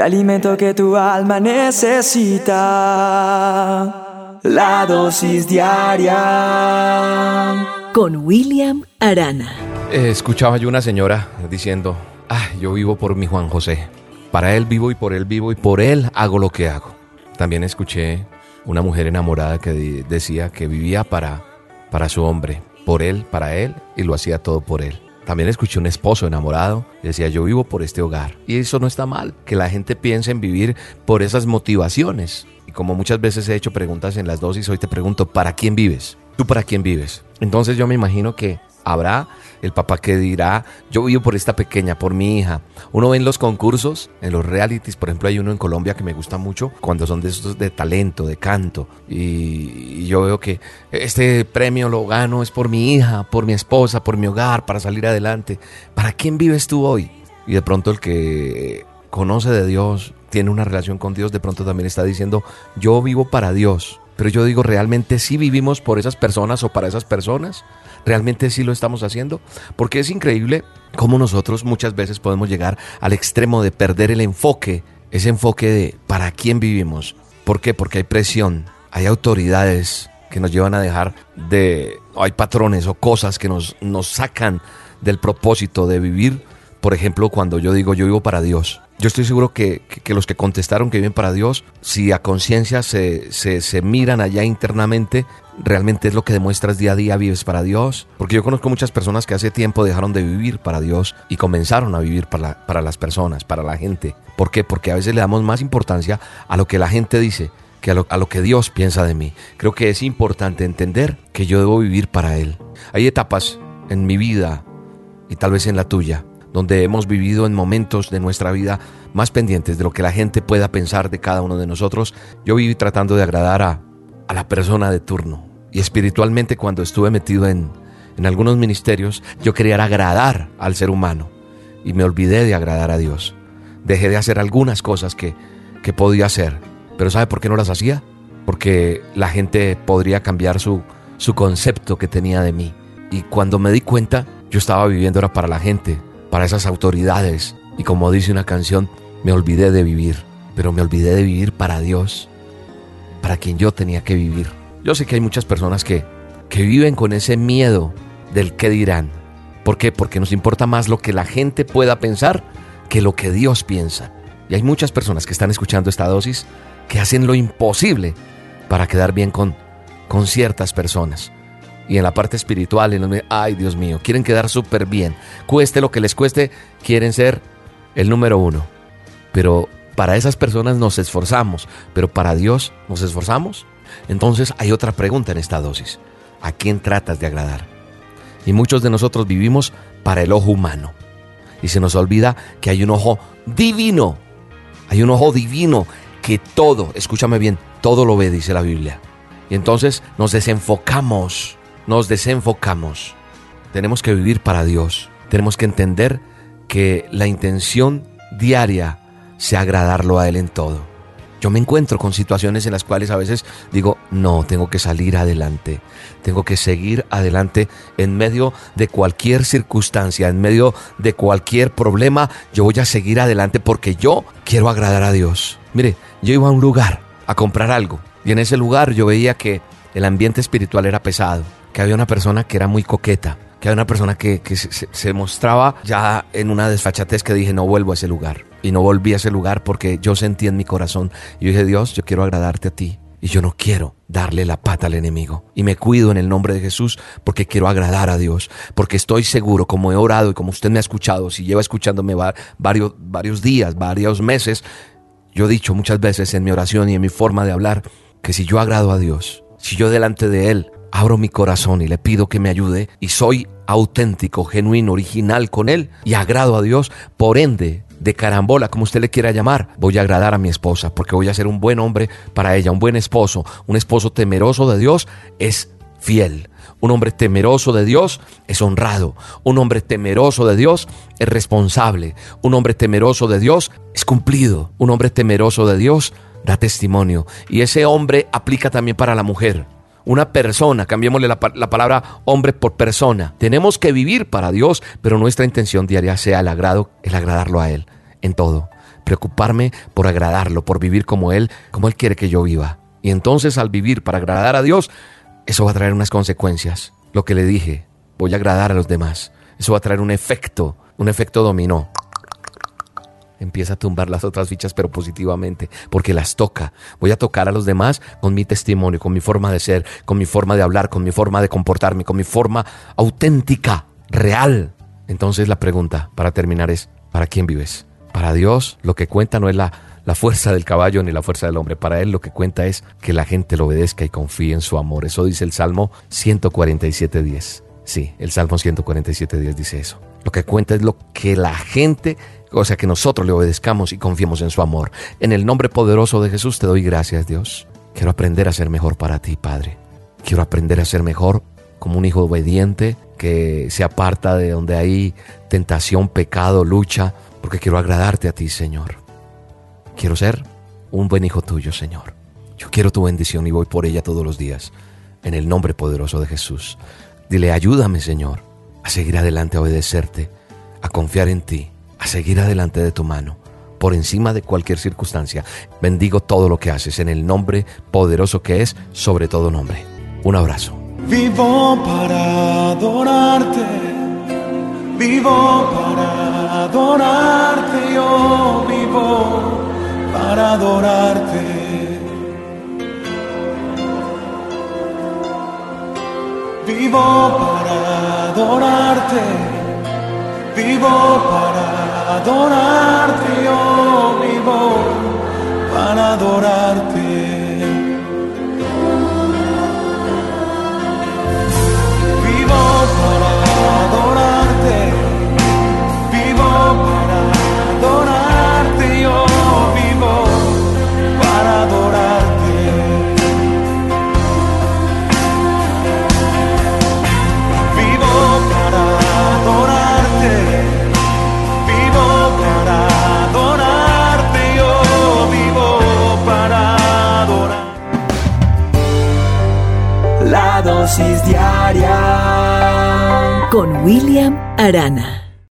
el alimento que tu alma necesita. La dosis diaria. Con William Arana. Eh, escuchaba yo una señora diciendo, ah, yo vivo por mi Juan José. Para él vivo y por él vivo y por él hago lo que hago. También escuché una mujer enamorada que decía que vivía para, para su hombre, por él, para él y lo hacía todo por él. También escuché un esposo enamorado y decía, yo vivo por este hogar. Y eso no está mal, que la gente piense en vivir por esas motivaciones. Y como muchas veces he hecho preguntas en las dosis, hoy te pregunto, ¿para quién vives? ¿Tú para quién vives? Entonces yo me imagino que habrá el papá que dirá, yo vivo por esta pequeña, por mi hija. Uno ve en los concursos, en los realities, por ejemplo hay uno en Colombia que me gusta mucho, cuando son de estos de talento, de canto, y, yo veo que este premio lo gano es por mi hija, por mi esposa, por mi hogar, para salir adelante. ¿Para quién vives tú hoy? Y de pronto el que conoce de Dios, tiene una relación con Dios, de pronto también está diciendo, yo vivo para Dios. Pero yo digo, ¿realmente sí vivimos por esas personas o para esas personas? ¿Realmente sí lo estamos haciendo? Porque es increíble cómo nosotros muchas veces podemos llegar al extremo de perder el enfoque, ese enfoque de para quién vivimos. ¿Por qué? Porque hay presión, hay autoridades que nos llevan a dejar de, hay patrones o cosas que nos, nos sacan del propósito de vivir. Por ejemplo, cuando yo digo yo vivo para Dios, yo estoy seguro que, los que contestaron que viven para Dios, si a conciencia se, se, miran allá internamente, realmente es lo que demuestras día a día, vives para Dios. Porque yo conozco muchas personas que hace tiempo dejaron de vivir para Dios y comenzaron a vivir para, para las personas, para la gente. ¿Por qué? Porque a veces le damos más importancia a lo que la gente dice que a lo, a lo que Dios piensa de mí. Creo que es importante entender que yo debo vivir para Él. Hay etapas en mi vida y tal vez en la tuya donde hemos vivido en momentos de nuestra vida más pendientes de lo que la gente pueda pensar de cada uno de nosotros, yo viví tratando de agradar a, la persona de turno. Y espiritualmente cuando estuve metido en, en algunos ministerios, yo quería agradar al ser humano y me olvidé de agradar a Dios. Dejé de hacer algunas cosas que, que podía hacer. Pero ¿sabe por qué no las hacía? Porque la gente podría cambiar su, su concepto que tenía de mí. Y cuando me di cuenta, yo estaba viviendo era para la gente, para esas autoridades. Y como dice una canción, me olvidé de vivir, pero me olvidé de vivir para Dios, para quien yo tenía que vivir. Yo sé que hay muchas personas que, que viven con ese miedo del qué dirán. ¿Por qué? Porque nos importa más lo que la gente pueda pensar que lo que Dios piensa. Y hay muchas personas que están escuchando esta dosis que hacen lo imposible para quedar bien con, con ciertas personas y en la parte espiritual, ay Dios mío, quieren quedar súper bien. Cueste lo que les cueste, quieren ser el número uno. Pero para esas personas nos esforzamos, pero para Dios nos esforzamos. Entonces hay otra pregunta en esta dosis. ¿A quién tratas de agradar? Y muchos de nosotros vivimos para el ojo humano. Y se nos olvida que hay un ojo divino. Hay un ojo divino que todo, escúchame bien, todo lo ve, dice la Biblia. Y entonces nos desenfocamos nos desenfocamos. Tenemos que vivir para Dios. Tenemos que entender que la intención diaria sea agradarlo a Él en todo. Yo me encuentro con situaciones en las cuales a veces digo, no, tengo que salir adelante, tengo que seguir adelante en medio de cualquier circunstancia, en medio de cualquier problema, yo voy a seguir adelante porque yo quiero agradar a Dios. Mire, yo iba a un lugar a comprar algo y en ese lugar yo veía que el ambiente espiritual era pesado que había una persona que era muy coqueta, que había una persona que, se, mostraba ya en una desfachatez que dije, no vuelvo a ese lugar. Y no volví a ese lugar porque yo sentí en mi corazón, y dije, Dios, yo quiero agradarte a ti. Y yo no quiero darle la pata al enemigo. Y me cuido en el nombre de Jesús porque quiero agradar a Dios. Porque estoy seguro, como he orado y como usted me ha escuchado, si lleva escuchándome varios, varios días, varios meses, yo he dicho muchas veces en mi oración y en mi forma de hablar que si yo agrado a Dios, si yo delante de Él abro mi corazón y le pido que me ayude y soy auténtico, genuino, original con Él y agrado a Dios, por ende, de carambola, como usted le quiera llamar, voy a agradar a mi esposa, porque voy a ser un buen hombre para ella, un buen esposo, un esposo temeroso de Dios es fiel. Un hombre temeroso de Dios es honrado. Un hombre temeroso de Dios es responsable. Un hombre temeroso de Dios es cumplido. Un hombre temeroso de Dios da testimonio. Y ese hombre aplica también para la mujer una persona, cambiémosle la, palabra hombre por persona. Tenemos que vivir para Dios, pero nuestra intención diaria sea el agrado, el agradarlo a Él en todo. preocuparme por agradarlo, por vivir como Él, como Él quiere que yo viva. Y entonces al vivir para agradar a Dios, eso va a traer unas consecuencias. Lo que le dije, voy a agradar a los demás. Eso va a traer un efecto, un efecto dominó. Empieza a tumbar las otras fichas, pero positivamente, porque las toca. Voy a tocar a los demás con mi testimonio, con mi forma de ser, con mi forma de hablar, con mi forma de comportarme, con mi forma auténtica, real. Entonces la pregunta para terminar es, ¿para quién vives? Para Dios lo que cuenta no es la, la fuerza del caballo ni la fuerza del hombre. Para Él lo que cuenta es que la gente lo obedezca y confíe en su amor. Eso dice el Salmo 147.10. Sí, el Salmo 147.10 dice eso. Lo que cuenta es lo que la gente, o sea, que nosotros le obedezcamos y confiemos en su amor. En el nombre poderoso de Jesús te doy gracias, Dios. Quiero aprender a ser mejor para ti, Padre. Quiero aprender a ser mejor como un hijo obediente que se aparta de donde hay tentación, pecado, lucha, porque quiero agradarte a ti, Señor. Quiero ser un buen hijo tuyo, Señor. Yo quiero tu bendición y voy por ella todos los días. En el nombre poderoso de Jesús. Dile, ayúdame, Señor, a seguir adelante, a obedecerte, a confiar en ti, a seguir adelante de tu mano, por encima de cualquier circunstancia. Bendigo todo lo que haces en el nombre poderoso que es sobre todo nombre. Un abrazo. Vivo para adorarte, vivo para adorarte, yo vivo para adorarte. Vivo para adorarte, vivo para adorarte, yo vivo para adorarte. Con William Arana.